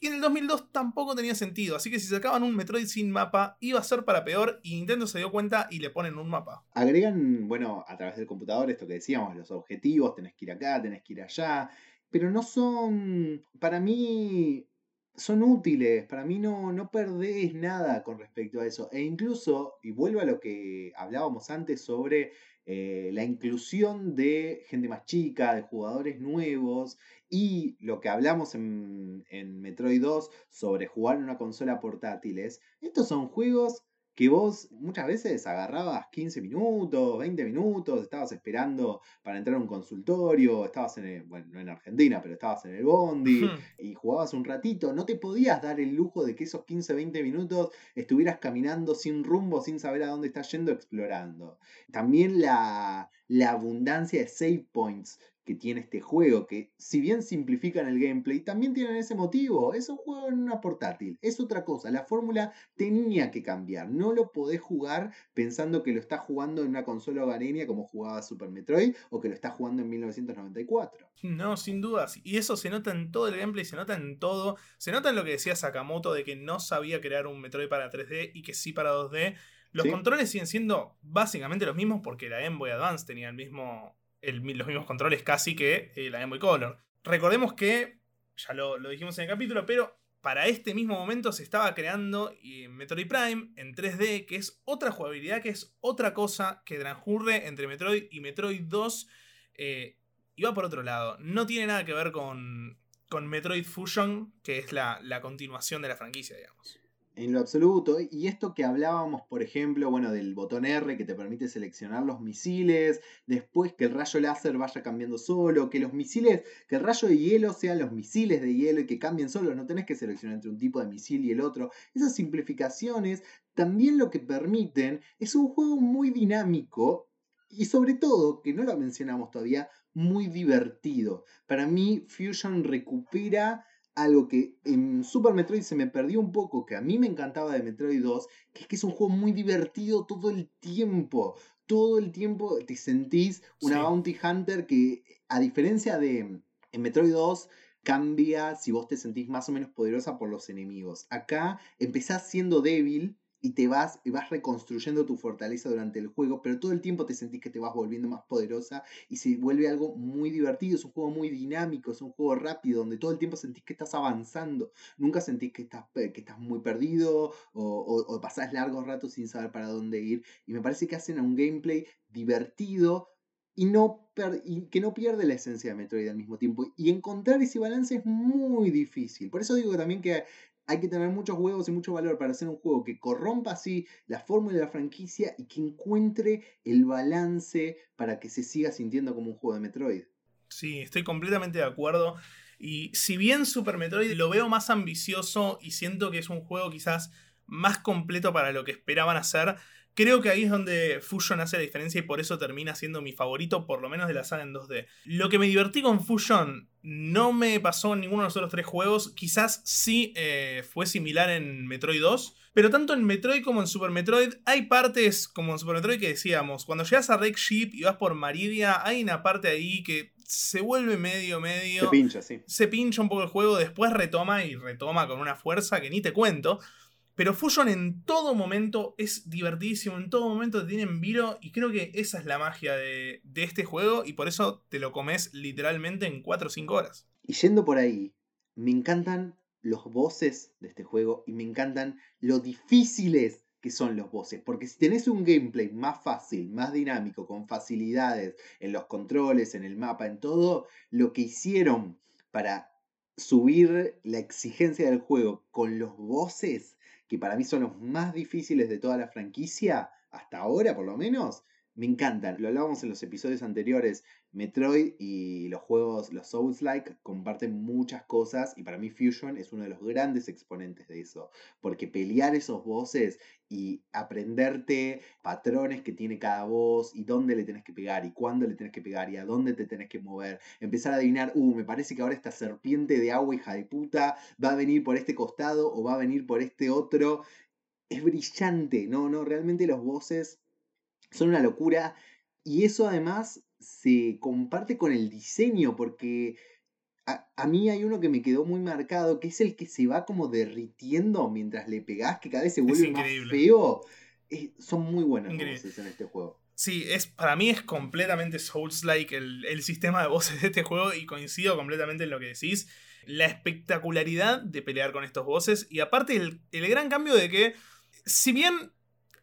Y en el 2002 tampoco tenía sentido, así que si sacaban un Metroid sin mapa, iba a ser para peor y Nintendo se dio cuenta y le ponen un mapa. Agregan, bueno, a través del computador esto que decíamos, los objetivos, tenés que ir acá, tenés que ir allá, pero no son, para mí, son útiles, para mí no, no perdés nada con respecto a eso. E incluso, y vuelvo a lo que hablábamos antes sobre eh, la inclusión de gente más chica, de jugadores nuevos, y lo que hablamos en, en Metroid 2 sobre jugar en una consola portátiles, estos son juegos que vos muchas veces agarrabas 15 minutos, 20 minutos, estabas esperando para entrar a un consultorio, estabas en, el, bueno, no en Argentina, pero estabas en el Bondi y jugabas un ratito, no te podías dar el lujo de que esos 15, 20 minutos estuvieras caminando sin rumbo, sin saber a dónde estás yendo, explorando. También la, la abundancia de save points que tiene este juego, que si bien simplifican el gameplay, también tienen ese motivo. Es un juego en una portátil, es otra cosa. La fórmula tenía que cambiar. No lo podés jugar pensando que lo estás jugando en una consola hogareña como jugaba Super Metroid o que lo estás jugando en 1994. No, sin dudas. Y eso se nota en todo el gameplay, se nota en todo. Se nota en lo que decía Sakamoto de que no sabía crear un Metroid para 3D y que sí para 2D. Los controles siguen siendo básicamente los mismos porque la Game Boy Advance tenía el mismo los mismos controles casi que eh, la Game Boy Color. Recordemos que, ya lo, dijimos en el capítulo, pero para este mismo momento se estaba creando eh, Metroid Prime en 3D, que es otra jugabilidad, que es otra cosa que transcurre entre Metroid y Metroid 2. Eh, y va por otro lado. No tiene nada que ver con, con Metroid Fusion, que es la, la continuación de la franquicia, digamos en lo absoluto. Y esto que hablábamos, por ejemplo, bueno, del botón R que te permite seleccionar los misiles, después que el rayo láser vaya cambiando solo, que los misiles, que el rayo de hielo sean los misiles de hielo y que cambien solo, no tenés que seleccionar entre un tipo de misil y el otro. Esas simplificaciones también lo que permiten es un juego muy dinámico y sobre todo, que no lo mencionamos todavía, muy divertido. Para mí, Fusion recupera algo que en Super Metroid se me perdió un poco, que a mí me encantaba de Metroid 2, que es que es un juego muy divertido todo el tiempo. Todo el tiempo te sentís una Bounty Hunter que, a diferencia de en Metroid 2, cambia si vos te sentís más o menos poderosa por los enemigos. Acá empezás siendo débil y te vas, y vas reconstruyendo tu fortaleza durante el juego, pero todo el tiempo te sentís que te vas volviendo más poderosa y se vuelve algo muy divertido, es un juego muy dinámico, es un juego rápido, donde todo el tiempo sentís que estás avanzando, nunca sentís que estás, que estás muy perdido o, o, pasás largos ratos sin saber para dónde ir, y me parece que hacen un gameplay divertido, y, no y que no pierde la esencia de Metroid al mismo tiempo. Y encontrar ese balance es muy difícil. Por eso digo también que hay que tener muchos huevos y mucho valor para hacer un juego que corrompa así la fórmula de la franquicia y que encuentre el balance para que se siga sintiendo como un juego de Metroid. Sí, estoy completamente de acuerdo. Y si bien Super Metroid lo veo más ambicioso y siento que es un juego quizás más completo para lo que esperaban hacer, Creo que ahí es donde Fusion hace la diferencia y por eso termina siendo mi favorito, por lo menos de la saga en 2D. Lo que me divertí con Fusion no me pasó en ninguno de los otros tres juegos. Quizás sí eh, fue similar en Metroid 2. Pero tanto en Metroid como en Super Metroid hay partes como en Super Metroid que decíamos, cuando llegas a Wreck Ship y vas por Maridia, hay una parte ahí que se vuelve medio, medio... Se pincha, sí. Se pincha un poco el juego, después retoma y retoma con una fuerza que ni te cuento. Pero Fusion en todo momento es divertidísimo, en todo momento te tienen viro y creo que esa es la magia de, este juego y por eso te lo comes literalmente en 4 o 5 horas. Y yendo por ahí, me encantan los voces de este juego y me encantan lo difíciles que son los voces. Porque si tenés un gameplay más fácil, más dinámico, con facilidades en los controles, en el mapa, en todo, lo que hicieron para subir la exigencia del juego con los voces que para mí son los más difíciles de toda la franquicia, hasta ahora por lo menos, me encantan. Lo hablábamos en los episodios anteriores. Metroid y los juegos, los Souls-like, comparten muchas cosas y para mí Fusion es uno de los grandes exponentes de eso. Porque pelear esos bosses y aprenderte patrones que tiene cada voz y dónde le tenés que pegar y cuándo le tenés que pegar y a dónde te tenés que mover. Empezar a adivinar, uh, me parece que ahora esta serpiente de agua hija de puta va a venir por este costado o va a venir por este otro. Es brillante, no, no, realmente los bosses son una locura y eso además se comparte con el diseño, porque a, mí hay uno que me quedó muy marcado, que es el que se va como derritiendo mientras le pegás, que cada vez se vuelve más feo. son muy buenas las voces en este juego. Sí, es, para mí es completamente Souls-like el, el, sistema de voces de este juego y coincido completamente en lo que decís. La espectacularidad de pelear con estos voces y aparte el, el gran cambio de que, si bien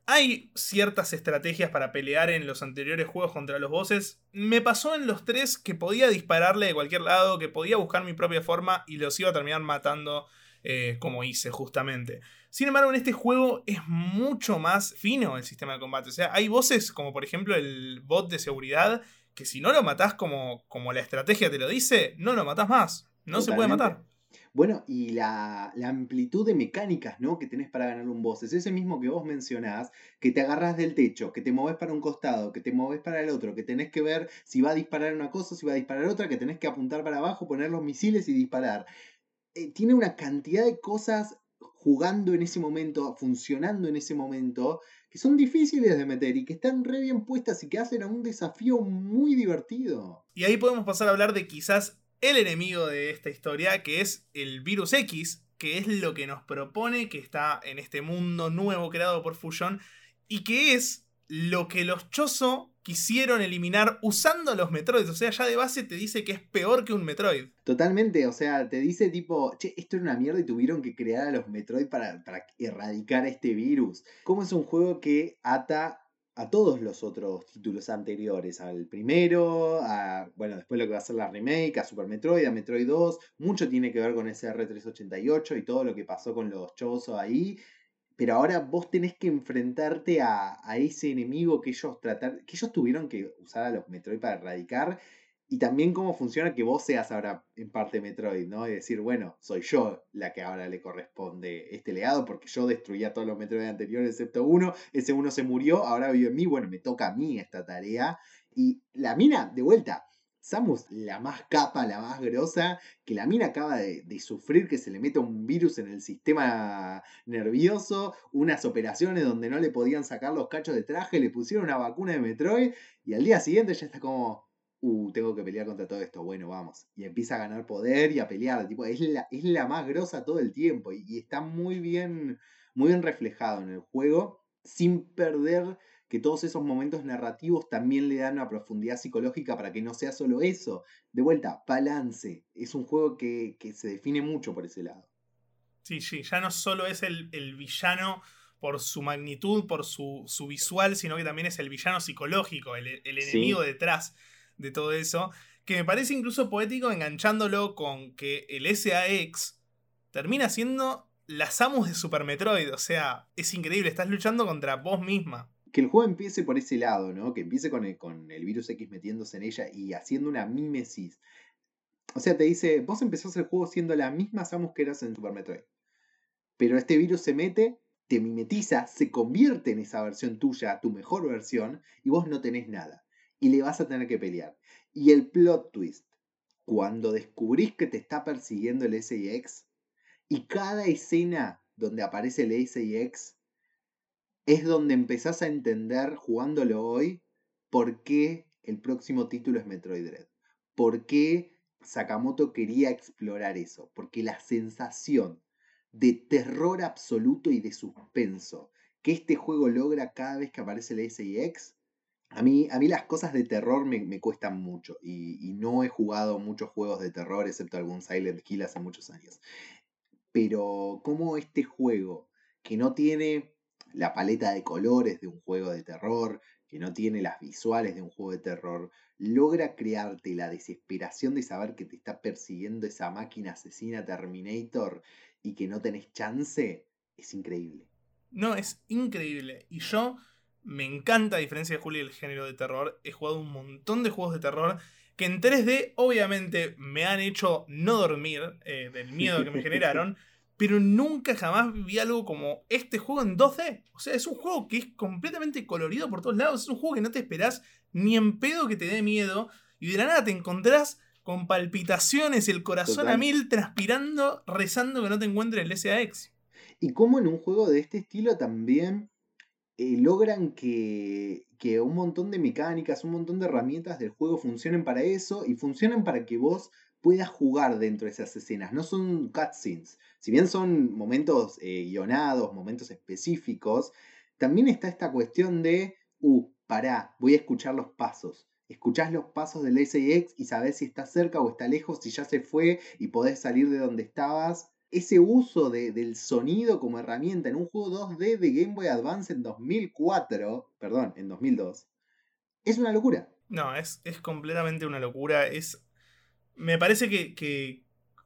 hay ciertas estrategias para pelear en los anteriores juegos contra los bosses. Me pasó en los tres que podía dispararle de cualquier lado, que podía buscar mi propia forma y los iba a terminar matando eh, como hice justamente. Sin embargo, en este juego es mucho más fino el sistema de combate. O sea, hay voces como por ejemplo el bot de seguridad que si no lo matás como, como la estrategia te lo dice, no lo matás más. No se puede matar. Bueno, y la, amplitud de mecánicas, ¿no? Que tenés para ganar un boss. Es ese mismo que vos mencionás, que te agarras del techo, que te moves para un costado, que te moves para el otro, que tenés que ver si va a disparar una cosa, si va a disparar otra, que tenés que apuntar para abajo, poner los misiles y disparar. Eh, tiene una cantidad de cosas jugando en ese momento, funcionando en ese momento, que son difíciles de meter y que están re bien puestas y que hacen a un desafío muy divertido. Y ahí podemos pasar a hablar de quizás el enemigo de esta historia, que es el virus X, que es lo que nos propone que está en este mundo nuevo creado por Fusion, y que es lo que los Chozo quisieron eliminar usando los Metroids. O sea, ya de base te dice que es peor que un Metroid. Totalmente, o sea, te dice tipo, che, esto era una mierda y tuvieron que crear a los Metroid para, para erradicar este virus. ¿Cómo es un juego que ata a todos los otros títulos anteriores, al primero, a, bueno, después lo que va a ser la remake, a Super Metroid, a Metroid 2, mucho tiene que ver con ese R388 y todo lo que pasó con los Chozo ahí, pero ahora vos tenés que enfrentarte a, a ese enemigo que ellos tratar, que ellos tuvieron que usar a los Metroid para erradicar y también cómo funciona que vos seas ahora en parte Metroid, ¿no? Y decir, bueno, soy yo la que ahora le corresponde este legado, porque yo destruía todos los Metroid anteriores excepto uno, ese uno se murió, ahora vive en mí, bueno, me toca a mí esta tarea. Y la mina, de vuelta, Samus, la más capa, la más grosa, que la mina acaba de, sufrir que se le meta un virus en el sistema nervioso, unas operaciones donde no le podían sacar los cachos de traje, le pusieron una vacuna de Metroid y al día siguiente ya está como, uh, tengo que pelear contra todo esto, bueno, vamos. Y empieza a ganar poder y a pelear, tipo, es la, es la más grosa todo el tiempo y, está muy bien, muy bien reflejado en el juego, sin perder que todos esos momentos narrativos también le dan una profundidad psicológica para que no sea solo eso. De vuelta, balance. Es un juego que, se define mucho por ese lado. Sí, sí, ya no solo es el, villano por su magnitud, por su, visual, sino que también es el villano psicológico, el, enemigo detrás de todo eso, que me parece incluso poético enganchándolo con que el SAX termina siendo la Samus de Super Metroid, o sea, es increíble, estás luchando contra vos misma. Que el juego empiece por ese lado, ¿no? Que empiece con el, virus X metiéndose en ella y haciendo una mímesis. O sea, te dice, vos empezás el juego siendo la misma Samus que eras en Super Metroid. Pero este virus se mete, te mimetiza, se convierte en esa versión tuya, tu mejor versión, y vos no tenés nada y le vas a tener que pelear. Y el plot twist, cuando descubrís que te está persiguiendo el SIX y cada escena donde aparece el SIX es donde empezás a entender jugándolo hoy por qué el próximo título es Metroid Dread. ¿Por qué Sakamoto quería explorar eso? Porque la sensación de terror absoluto y de suspenso que este juego logra cada vez que aparece el SIX a mí, a mí las cosas de terror me, cuestan mucho y, no he jugado muchos juegos de terror, excepto algún Silent Hill hace muchos años. Pero como este juego, que no tiene la paleta de colores de un juego de terror, que no tiene las visuales de un juego de terror, logra crearte la desesperación de saber que te está persiguiendo esa máquina asesina Terminator y que no tenés chance, es increíble. No, es increíble. Y yo Me encanta, a diferencia de Julio, el género de terror. He jugado un montón de juegos de terror que en 3D obviamente me han hecho no dormir eh, del miedo que me generaron, pero nunca jamás vi algo como este juego en 2D. O sea, es un juego que es completamente colorido por todos lados, es un juego que no te esperás ni en pedo que te dé miedo, y de la nada te encontrás con palpitaciones, el corazón a mil, transpirando, rezando que no te encuentre el SAX. Y como en un juego de este estilo también logran que, que, un montón de mecánicas, un montón de herramientas del juego funcionen para eso y funcionen para que vos puedas jugar dentro de esas escenas. No son cutscenes. Si bien son momentos eh, guionados, momentos específicos, también está esta cuestión de, uh, pará, voy a escuchar los pasos escuchás los pasos del SAX y sabés si está cerca o está lejos, si ya se fue y podés salir de donde estabas. Ese uso del sonido como herramienta en un juego 2D de Game Boy Advance en 2004, perdón, en 2002, es una locura. No, es, es completamente una locura. Es, me parece que,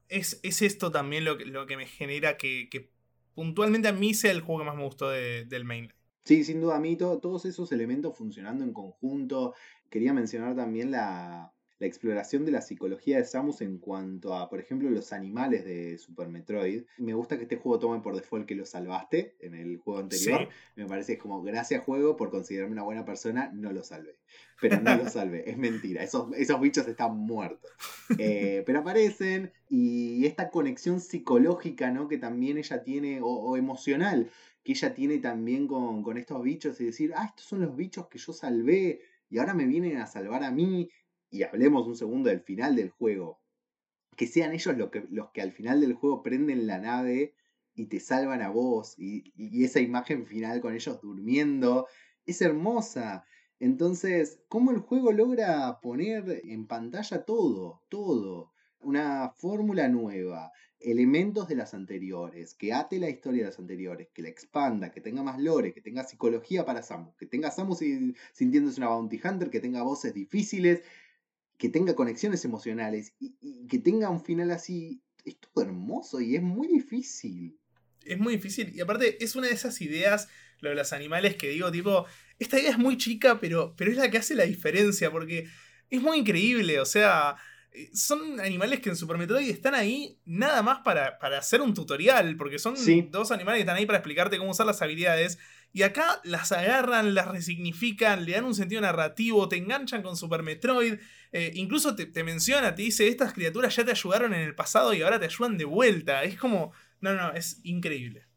es, es, esto también lo que, lo que me genera que, puntualmente a mí sea el juego que más me gustó del main. Sí, sin duda a mí todos esos elementos funcionando en conjunto, quería mencionar también la, exploración de la psicología de Samus en cuanto a, por ejemplo, los animales de Super Metroid. Me gusta que este juego tome por default que lo salvaste en el juego anterior. Me parece es como, gracias juego por considerarme una buena persona, no lo salvé. Pero no lo salvé, es mentira, esos, esos bichos están muertos. Eh, pero aparecen y esta conexión psicológica ¿no? que también ella tiene, o, emocional, que ella tiene también con, con estos bichos y decir, ah, estos son los bichos que yo salvé y ahora me vienen a salvar a mí, y hablemos un segundo del final del juego, que sean ellos los que, los que al final del juego prenden la nave y te salvan a vos, y, y esa imagen final con ellos durmiendo, es hermosa. Entonces, ¿cómo el juego logra poner en pantalla todo? Todo. Una fórmula nueva, elementos de las anteriores, que ate la historia de las anteriores, que la expanda, que tenga más lore, que tenga psicología para Samus, que tenga Samus sintiéndose una bounty hunter, que tenga voces difíciles, que tenga conexiones emocionales y, que tenga un final así. Es todo hermoso y es muy difícil. Es muy difícil y aparte es una de esas ideas, lo de los animales, que digo, tipo, esta idea es muy chica, pero, pero es la que hace la diferencia porque es muy increíble, o sea eh, son animales que en Super Metroid están ahí nada más para, hacer un tutorial, porque son dos animales que están ahí para explicarte cómo usar las habilidades. Y acá las agarran, las resignifican, le dan un sentido narrativo, te enganchan con Super Metroid. Eh, incluso te, te, menciona, te dice, estas criaturas ya te ayudaron en el pasado y ahora te ayudan de vuelta. Es como, no, no, es increíble.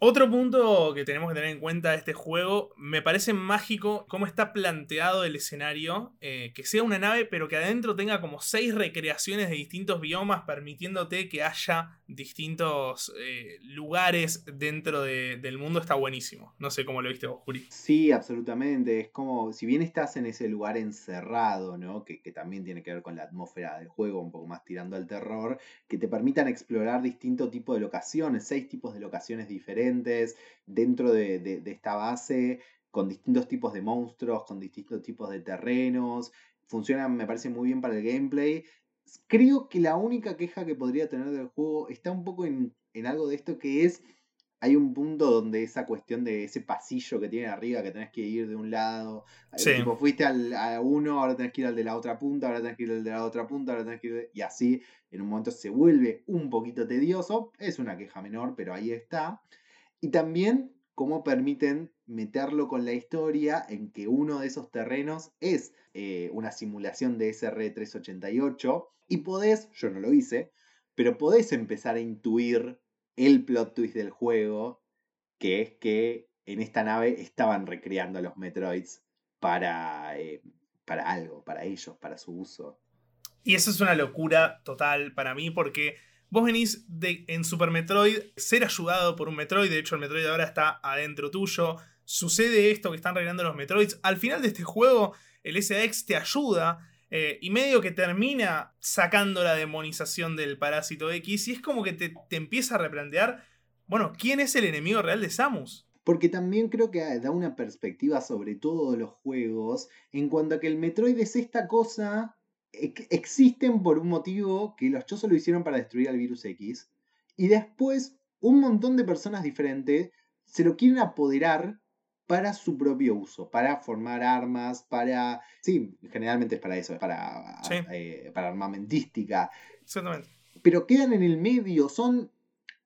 Otro punto que tenemos que tener en cuenta de este juego, me parece mágico cómo está planteado el escenario, eh, que sea una nave pero que adentro tenga como seis recreaciones de distintos biomas, permitiéndote que haya distintos eh, lugares dentro del mundo, está buenísimo. No sé cómo lo viste vos, Juri. Sí, absolutamente. Es como, si bien estás en ese lugar encerrado, ¿no? Que, que también tiene que ver con la atmósfera del juego, un poco más tirando al terror, que te permitan explorar distintos tipos de locaciones, seis tipos de locaciones diferentes dentro de, esta base, con distintos tipos de monstruos, con distintos tipos de terrenos. Funciona, me parece muy bien para el gameplay. Creo que la única queja que podría tener del juego está un poco en, algo de esto que es hay un punto donde esa cuestión de ese pasillo que tiene arriba, que tenés que ir de un lado, eh, fuiste al, a uno, ahora tenés que ir al de la otra punta, ahora tenés que ir al de la otra punta, ahora tenés que ir... Y así, en un momento se vuelve un poquito tedioso, es una queja menor, pero ahí está. Y también cómo permiten meterlo con la historia en que uno de esos terrenos es eh, una simulación de SR388 y podés, yo no lo hice, pero podés empezar a intuir el plot twist del juego, que es que en esta nave estaban recreando a los Metroids para, eh, para algo, para ellos, para su uso. Y eso es una locura total para mí porque Vos venís de, en Super Metroid ser ayudado por un Metroid, de hecho el Metroid ahora está adentro tuyo. Sucede esto que están arreglando los Metroids. Al final de este juego, el SAX te ayuda eh, y medio que termina sacando la demonización del parásito X y es como que te, te empieza a replantear, bueno, ¿quién es el enemigo real de Samus? Porque también creo que da una perspectiva sobre todos los juegos en cuanto a que el Metroid es esta cosa existen por un motivo que los chozos lo hicieron para destruir al virus X. Y después un montón de personas diferentes se lo quieren apoderar para su propio uso, para formar armas, para... Sí, generalmente es para eso, es para, Sí. eh, para armamentística, Exactamente. pero quedan en el medio, son...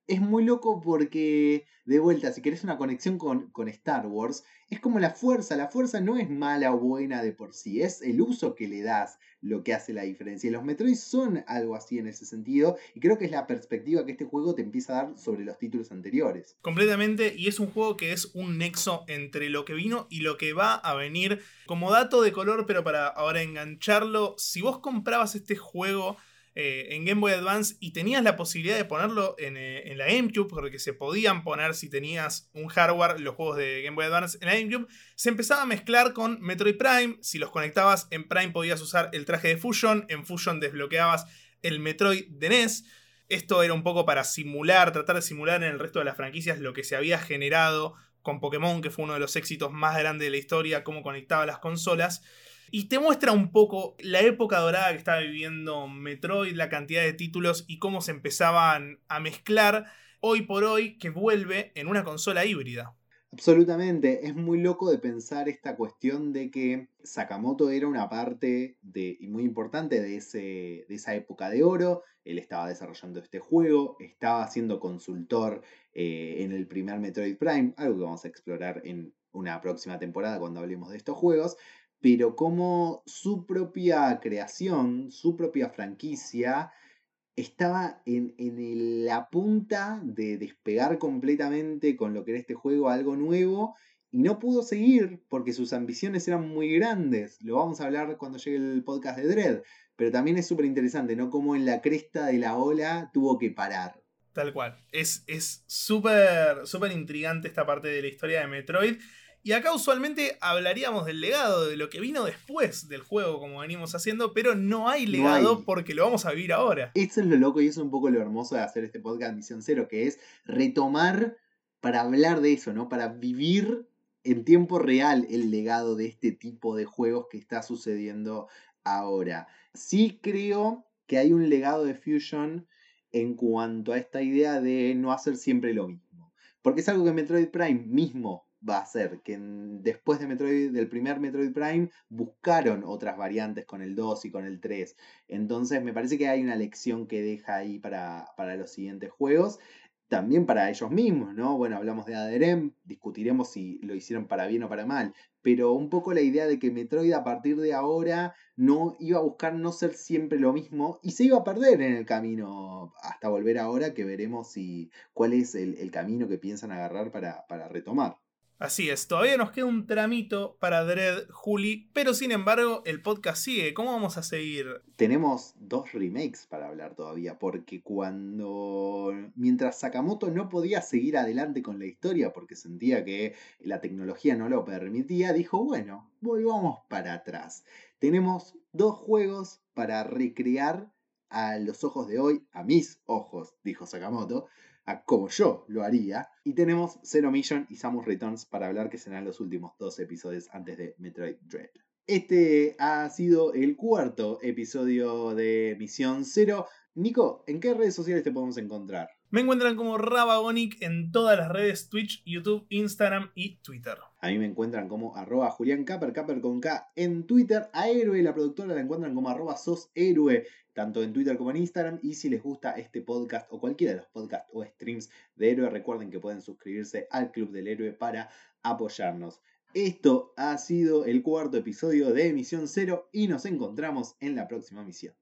Es muy loco porque, de vuelta, si querés una conexión con, con Star Wars, es como la fuerza, la fuerza no es mala o buena de por sí, es el uso que le das lo que hace la diferencia. Y los Metroid son algo así en ese sentido, y creo que es la perspectiva que este juego te empieza a dar sobre los títulos anteriores. Completamente, y es un juego que es un nexo entre lo que vino y lo que va a venir. Como dato de color, pero para ahora engancharlo, si vos comprabas este juego eh, en Game Boy Advance y tenías la posibilidad de ponerlo en, eh, en la GameCube, porque se podían poner si tenías un hardware los juegos de Game Boy Advance en la GameCube, se empezaba a mezclar con Metroid Prime. Si los conectabas en Prime podías usar el traje de Fusion, en Fusion desbloqueabas el Metroid de NES. Esto era un poco para simular, tratar de simular en el resto de las franquicias lo que se había generado con Pokémon, que fue uno de los éxitos más grandes de la historia, cómo conectaba las consolas. Y te muestra un poco la época dorada que estaba viviendo Metroid, la cantidad de títulos y cómo se empezaban a mezclar hoy por hoy que vuelve en una consola híbrida. Absolutamente, es muy loco de pensar esta cuestión de que Sakamoto era una parte muy importante de esa época de oro, él estaba desarrollando este juego, estaba siendo consultor eh, en el primer Metroid Prime, algo que vamos a explorar en una próxima temporada cuando hablemos de estos juegos, pero como su propia creación, su propia franquicia, estaba en, en la punta de despegar completamente con lo que era este juego algo nuevo y no pudo seguir porque sus ambiciones eran muy grandes. Lo vamos a hablar cuando llegue el podcast de Dread, pero también es súper interesante, ¿no? Como en la cresta de la ola tuvo que parar. Tal cual. Es es súper súper intrigante esta parte de la historia de Metroid. Y acá usualmente hablaríamos del legado, de lo que vino después del juego, como venimos haciendo, pero no hay No legado hay. porque lo vamos a vivir ahora. Eso es lo loco y eso es un poco lo hermoso de hacer este podcast Misión Cero, que es retomar para hablar de eso, ¿no? Para vivir en tiempo real el legado de este tipo de juegos que está sucediendo ahora. Sí creo que hay un legado de Fusion en cuanto a esta idea de no hacer siempre lo mismo. Porque es algo que Metroid Prime mismo va a hacer, que después de Metroid, del primer Metroid Prime buscaron otras variantes con el 2 y con el 3. Entonces me parece que hay una lección que deja ahí para, para los siguientes juegos. También para ellos mismos, ¿no? Bueno, hablamos de Aderem, discutiremos si lo hicieron para bien o para mal, pero un poco la idea de que Metroid a partir de ahora no iba a buscar no ser siempre lo mismo y se iba a perder en el camino hasta volver ahora que veremos si, cuál es el, el camino que piensan agarrar para, para retomar. Así es, todavía nos queda un tramito para Dread, Juli, pero sin embargo el podcast sigue. ¿Cómo vamos a seguir? Tenemos dos remakes para hablar todavía, porque cuando. Mientras Sakamoto no podía seguir adelante con la historia porque sentía que la tecnología no lo permitía, dijo: Bueno, volvamos para atrás. Tenemos dos juegos para recrear a los ojos de hoy, a mis ojos, dijo Sakamoto, a como yo lo haría. Y tenemos Zero Mission y Samus Returns para hablar, que serán los últimos dos episodios antes de Metroid Dread. Este ha sido el cuarto episodio de Misión Cero. Nico, ¿en qué redes sociales te podemos encontrar? Me encuentran como Rabagonic en todas las redes Twitch, YouTube, Instagram y Twitter. A mí me encuentran como arroba Julián Caper, con K en Twitter. A Héroe, la productora, la encuentran como arroba sos tanto en Twitter como en Instagram. Y si les gusta este podcast o cualquiera de los podcasts o streams de Héroe, recuerden que pueden suscribirse al Club del Héroe para apoyarnos. Esto ha sido el cuarto episodio de Misión Cero y nos encontramos en la próxima misión.